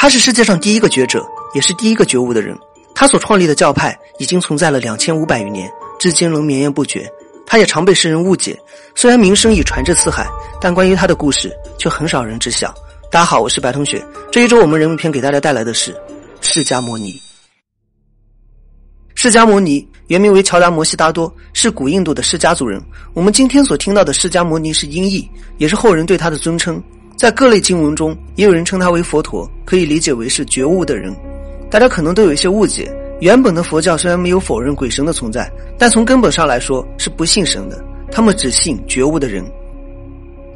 他是世界上第一个觉者，也是第一个觉悟的人。他所创立的教派已经存在了两千五百余年，至今仍绵延不绝。他也常被世人误解，虽然名声已传至四海，但关于他的故事却很少人知晓。大家好，我是白同学。这一周我们人物篇给大家带来的是释迦摩尼。释迦摩尼原名为乔达摩悉达多，是古印度的释迦族人。我们今天所听到的释迦摩尼是音译，也是后人对他的尊称。在各类经文中，也有人称他为佛陀，可以理解为是觉悟的人。大家可能都有一些误解。原本的佛教虽然没有否认鬼神的存在，但从根本上来说是不信神的，他们只信觉悟的人。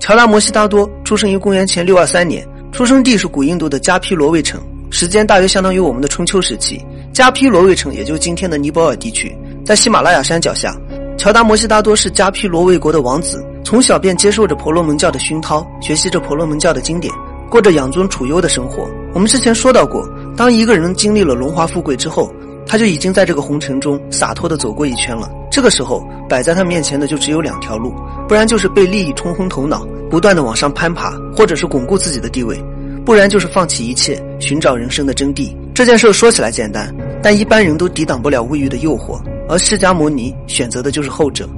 乔达摩悉达多出生于公元前六二三年，出生地是古印度的迦毗罗卫城，时间大约相当于我们的春秋时期。迦毗罗卫城也就今天的尼泊尔地区，在喜马拉雅山脚下。乔达摩悉达多是迦毗罗卫国的王子。从小便接受着婆罗门教的熏陶，学习着婆罗门教的经典，过着养尊处优的生活。我们之前说到过，当一个人经历了荣华富贵之后，他就已经在这个红尘中洒脱的走过一圈了。这个时候，摆在他面前的就只有两条路：不然就是被利益冲昏头脑，不断的往上攀爬，或者是巩固自己的地位；不然就是放弃一切，寻找人生的真谛。这件事说起来简单，但一般人都抵挡不了物欲的诱惑，而释迦牟尼选择的就是后者。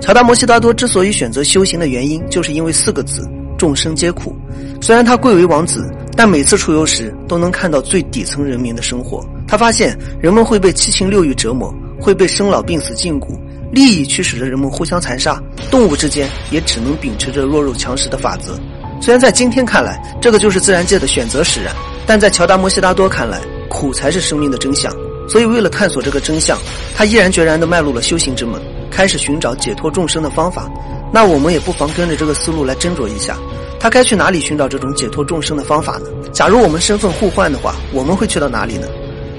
乔达摩悉达多之所以选择修行的原因，就是因为四个字：众生皆苦。虽然他贵为王子，但每次出游时都能看到最底层人民的生活。他发现人们会被七情六欲折磨，会被生老病死禁锢，利益驱使着人们互相残杀，动物之间也只能秉持着弱肉强食的法则。虽然在今天看来，这个就是自然界的选择使然，但在乔达摩悉达多看来，苦才是生命的真相。所以，为了探索这个真相，他毅然决然地迈入了修行之门。开始寻找解脱众生的方法，那我们也不妨跟着这个思路来斟酌一下，他该去哪里寻找这种解脱众生的方法呢？假如我们身份互换的话，我们会去到哪里呢？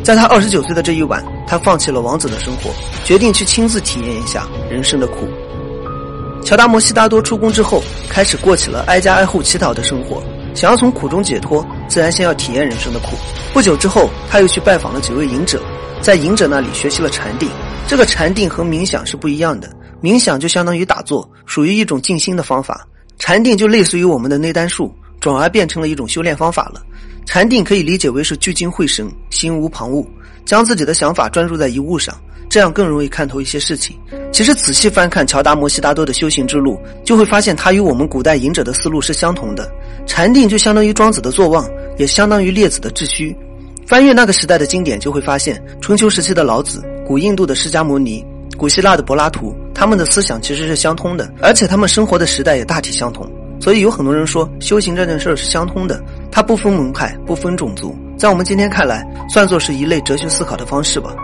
在他二十九岁的这一晚，他放弃了王子的生活，决定去亲自体验一下人生的苦。乔达摩悉达多出宫之后，开始过起了挨家挨户乞讨的生活。想要从苦中解脱，自然先要体验人生的苦。不久之后，他又去拜访了几位隐者，在隐者那里学习了禅定。这个禅定和冥想是不一样的，冥想就相当于打坐，属于一种静心的方法；禅定就类似于我们的内丹术，转而变成了一种修炼方法了。禅定可以理解为是聚精会神，心无旁骛，将自己的想法专注在一物上，这样更容易看透一些事情。其实仔细翻看乔达摩悉达多的修行之路，就会发现他与我们古代隐者的思路是相同的。禅定就相当于庄子的坐忘，也相当于列子的致虚。翻阅那个时代的经典，就会发现春秋时期的老子。古印度的释迦牟尼，古希腊的柏拉图，他们的思想其实是相通的，而且他们生活的时代也大体相同。所以有很多人说修行这件事是相通的，它不分门派，不分种族。在我们今天看来，算作是一类哲学思考的方式吧。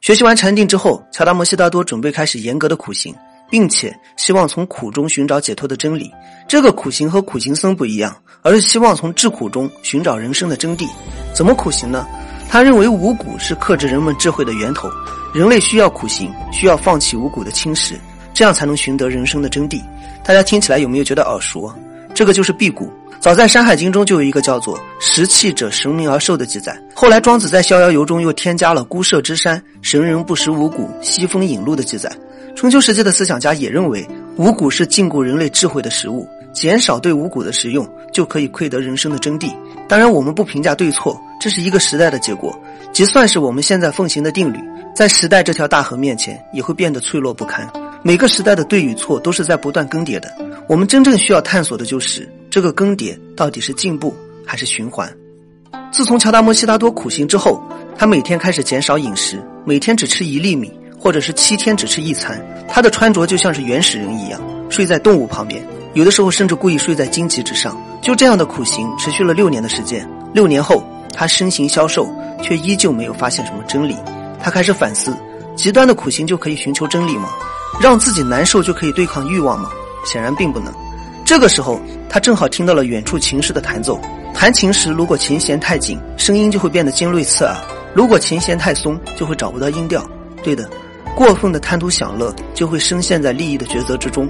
学习完禅定之后，乔达摩悉达多准备开始严格的苦行，并且希望从苦中寻找解脱的真理。这个苦行和苦行僧不一样，而是希望从智苦中寻找人生的真谛。怎么苦行呢？他认为五谷是克制人们智慧的源头，人类需要苦行，需要放弃五谷的侵蚀，这样才能寻得人生的真谛。大家听起来有没有觉得耳熟？这个就是辟谷。早在《山海经》中就有一个叫做“食气者神明而寿”的记载。后来庄子在《逍遥游》中又添加了“孤舍之山，神人不食五谷，西风引路”的记载。春秋时期的思想家也认为，五谷是禁锢人类智慧的食物，减少对五谷的食用，就可以窥得人生的真谛。当然，我们不评价对错。这是一个时代的结果，即算是我们现在奉行的定律，在时代这条大河面前也会变得脆弱不堪。每个时代的对与错都是在不断更迭的，我们真正需要探索的就是这个更迭到底是进步还是循环。自从乔达摩悉达多苦行之后，他每天开始减少饮食，每天只吃一粒米，或者是七天只吃一餐。他的穿着就像是原始人一样，睡在动物旁边，有的时候甚至故意睡在荆棘之上。就这样的苦行持续了六年的时间。六年后。他身形消瘦，却依旧没有发现什么真理。他开始反思：极端的苦行就可以寻求真理吗？让自己难受就可以对抗欲望吗？显然并不能。这个时候，他正好听到了远处琴师的弹奏。弹琴时，如果琴弦太紧，声音就会变得尖锐刺耳；如果琴弦太松，就会找不到音调。对的，过分的贪图享乐，就会深陷在利益的抉择之中。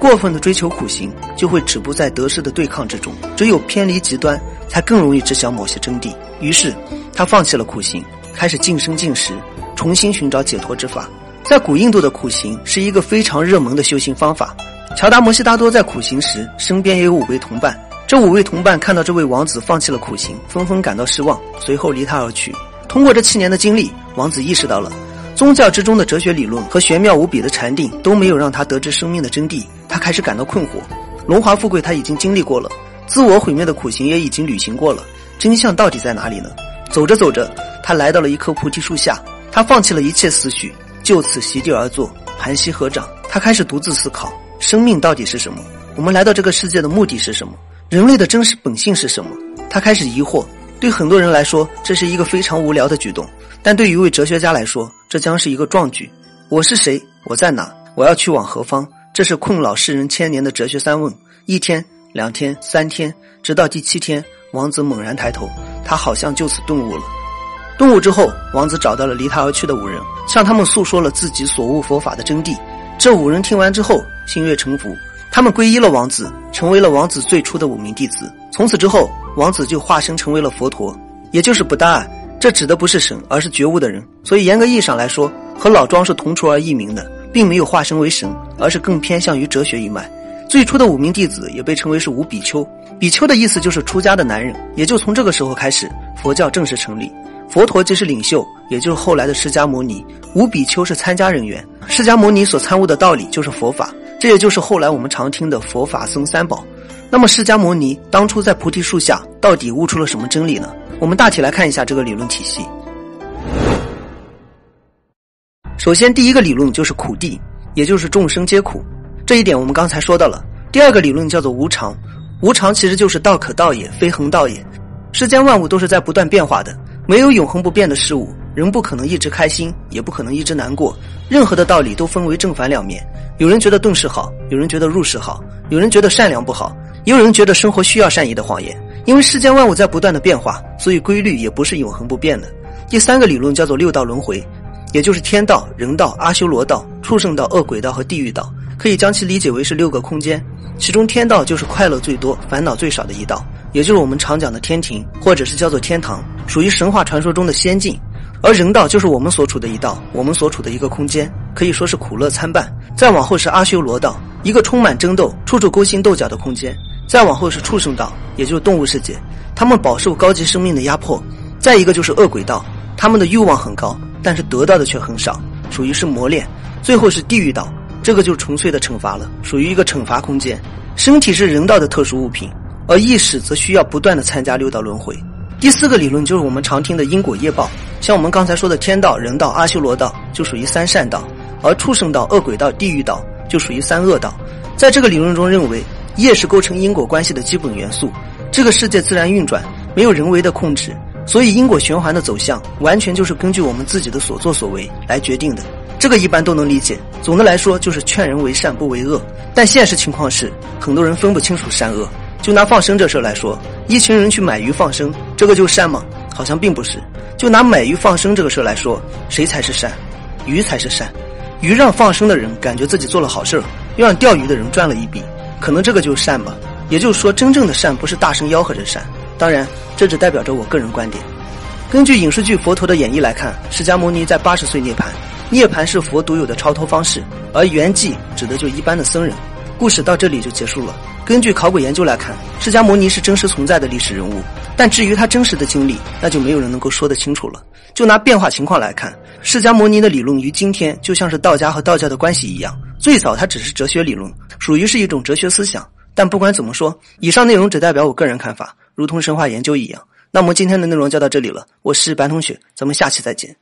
过分的追求苦行，就会止步在得失的对抗之中。只有偏离极端，才更容易知晓某些真谛。于是，他放弃了苦行，开始净身净食，重新寻找解脱之法。在古印度的苦行是一个非常热门的修行方法。乔达摩悉达多在苦行时，身边也有五位同伴。这五位同伴看到这位王子放弃了苦行，纷纷感到失望，随后离他而去。通过这七年的经历，王子意识到了，宗教之中的哲学理论和玄妙无比的禅定都没有让他得知生命的真谛。他开始感到困惑。荣华富贵他已经经历过了，自我毁灭的苦行也已经履行过了，真相到底在哪里呢？走着走着，他来到了一棵菩提树下，他放弃了一切思绪，就此席地而坐，盘膝合掌。他开始独自思考：生命到底是什么？我们来到这个世界的目的是什么？人类的真实本性是什么？他开始疑惑。对很多人来说，这是一个非常无聊的举动，但对于一位哲学家来说，这将是一个壮举。我是谁？我在哪？我要去往何方？这是困扰世人千年的哲学三问。一天、两天、三天，直到第七天，王子猛然抬头，他好像就此顿悟了。顿悟之后，王子找到了离他而去的五人，向他们诉说了自己所悟佛法的真谛。这五人听完之后，心悦诚服。他们皈依了王子，成为了王子最初的五名弟子。从此之后，王子就化身成为了佛陀，也就是不达尔。这指的不是神，而是觉悟的人。所以严格意义上来说，和老庄是同出而异名的，并没有化身为神，而是更偏向于哲学一脉。最初的五名弟子也被称为是五比丘，比丘的意思就是出家的男人。也就从这个时候开始，佛教正式成立。佛陀即是领袖，也就是后来的释迦牟尼。五比丘是参加人员，释迦牟尼所参悟的道理就是佛法。这也就是后来我们常听的佛法僧三宝。那么释迦牟尼当初在菩提树下到底悟出了什么真理呢？我们大体来看一下这个理论体系。首先，第一个理论就是苦地，也就是众生皆苦。这一点我们刚才说到了。第二个理论叫做无常，无常其实就是道可道也，非恒道也。世间万物都是在不断变化的，没有永恒不变的事物。人不可能一直开心，也不可能一直难过。任何的道理都分为正反两面。有人觉得顿世好，有人觉得入世好，有人觉得善良不好，也有人觉得生活需要善意的谎言。因为世间万物在不断的变化，所以规律也不是永恒不变的。第三个理论叫做六道轮回，也就是天道、人道、阿修罗道、畜生道、恶鬼道和地狱道，可以将其理解为是六个空间。其中天道就是快乐最多、烦恼最少的一道，也就是我们常讲的天庭，或者是叫做天堂，属于神话传说中的仙境。而人道就是我们所处的一道，我们所处的一个空间，可以说是苦乐参半。再往后是阿修罗道，一个充满争斗、处处勾心斗角的空间。再往后是畜生道，也就是动物世界，他们饱受高级生命的压迫。再一个就是恶鬼道，他们的欲望很高，但是得到的却很少，属于是磨练。最后是地狱道，这个就是纯粹的惩罚了，属于一个惩罚空间。身体是人道的特殊物品，而意识则需要不断的参加六道轮回。第四个理论就是我们常听的因果业报，像我们刚才说的天道、人道、阿修罗道就属于三善道，而畜生道、恶鬼道、地狱道就属于三恶道。在这个理论中认为，业是构成因果关系的基本元素。这个世界自然运转，没有人为的控制，所以因果循环的走向完全就是根据我们自己的所作所为来决定的。这个一般都能理解。总的来说就是劝人为善不为恶，但现实情况是很多人分不清楚善恶。就拿放生这事来说，一群人去买鱼放生，这个就善吗？好像并不是。就拿买鱼放生这个事来说，谁才是善？鱼才是善。鱼让放生的人感觉自己做了好事儿，又让钓鱼的人赚了一笔，可能这个就是善吧。也就是说，真正的善不是大声吆喝着善。当然，这只代表着我个人观点。根据影视剧《佛陀的演绎》来看，释迦牟尼在八十岁涅槃，涅槃是佛独有的超脱方式，而圆寂指的就一般的僧人。故事到这里就结束了。根据考古研究来看，释迦牟尼是真实存在的历史人物，但至于他真实的经历，那就没有人能够说得清楚了。就拿变化情况来看，释迦牟尼的理论于今天就像是道家和道教的关系一样，最早它只是哲学理论，属于是一种哲学思想。但不管怎么说，以上内容只代表我个人看法，如同神话研究一样。那么今天的内容就到这里了，我是白同学，咱们下期再见。